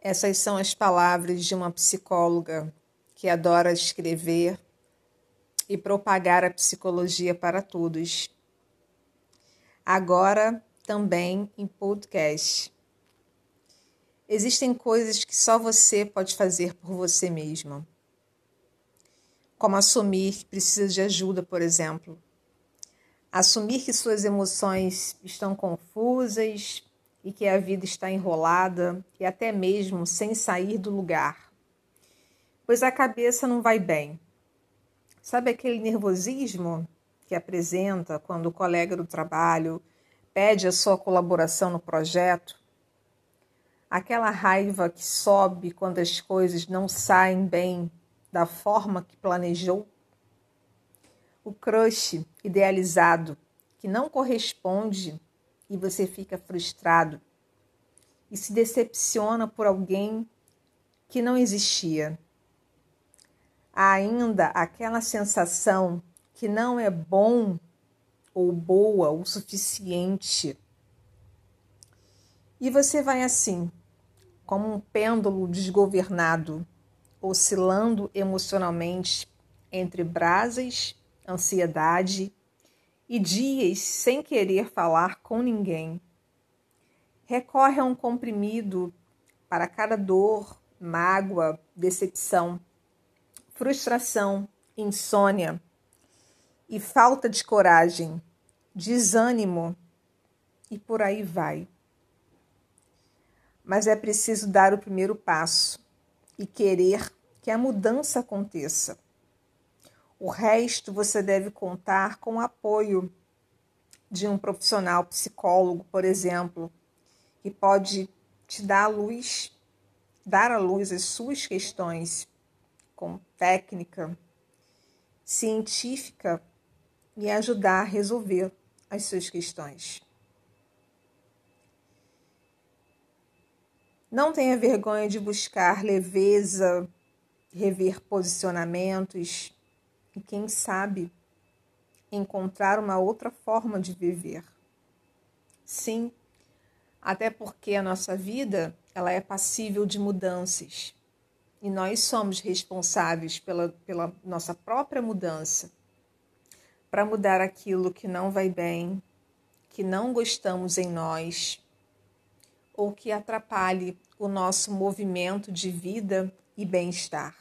Essas são as palavras de uma psicóloga que adora escrever e propagar a psicologia para todos. Agora também em podcast. Existem coisas que só você pode fazer por você mesma. Como assumir que precisa de ajuda, por exemplo. Assumir que suas emoções estão confusas, e que a vida está enrolada e até mesmo sem sair do lugar. Pois a cabeça não vai bem. Sabe aquele nervosismo que apresenta quando o colega do trabalho pede a sua colaboração no projeto? Aquela raiva que sobe quando as coisas não saem bem da forma que planejou? O crush idealizado que não corresponde e você fica frustrado e se decepciona por alguém que não existia. Há ainda aquela sensação que não é bom ou boa o suficiente. E você vai assim, como um pêndulo desgovernado, oscilando emocionalmente entre brasas, ansiedade e dias sem querer falar com ninguém. Recorre a um comprimido para cada dor, mágoa, decepção, frustração, insônia e falta de coragem, desânimo e por aí vai. Mas é preciso dar o primeiro passo e querer que a mudança aconteça. O resto você deve contar com o apoio de um profissional psicólogo, por exemplo, que pode te dar a luz, dar à luz as suas questões com técnica científica e ajudar a resolver as suas questões. Não tenha vergonha de buscar leveza, rever posicionamentos e, quem sabe, encontrar uma outra forma de viver. Sim, até porque a nossa vida ela é passível de mudanças e nós somos responsáveis pela, pela nossa própria mudança para mudar aquilo que não vai bem, que não gostamos em nós ou que atrapalhe o nosso movimento de vida e bem-estar.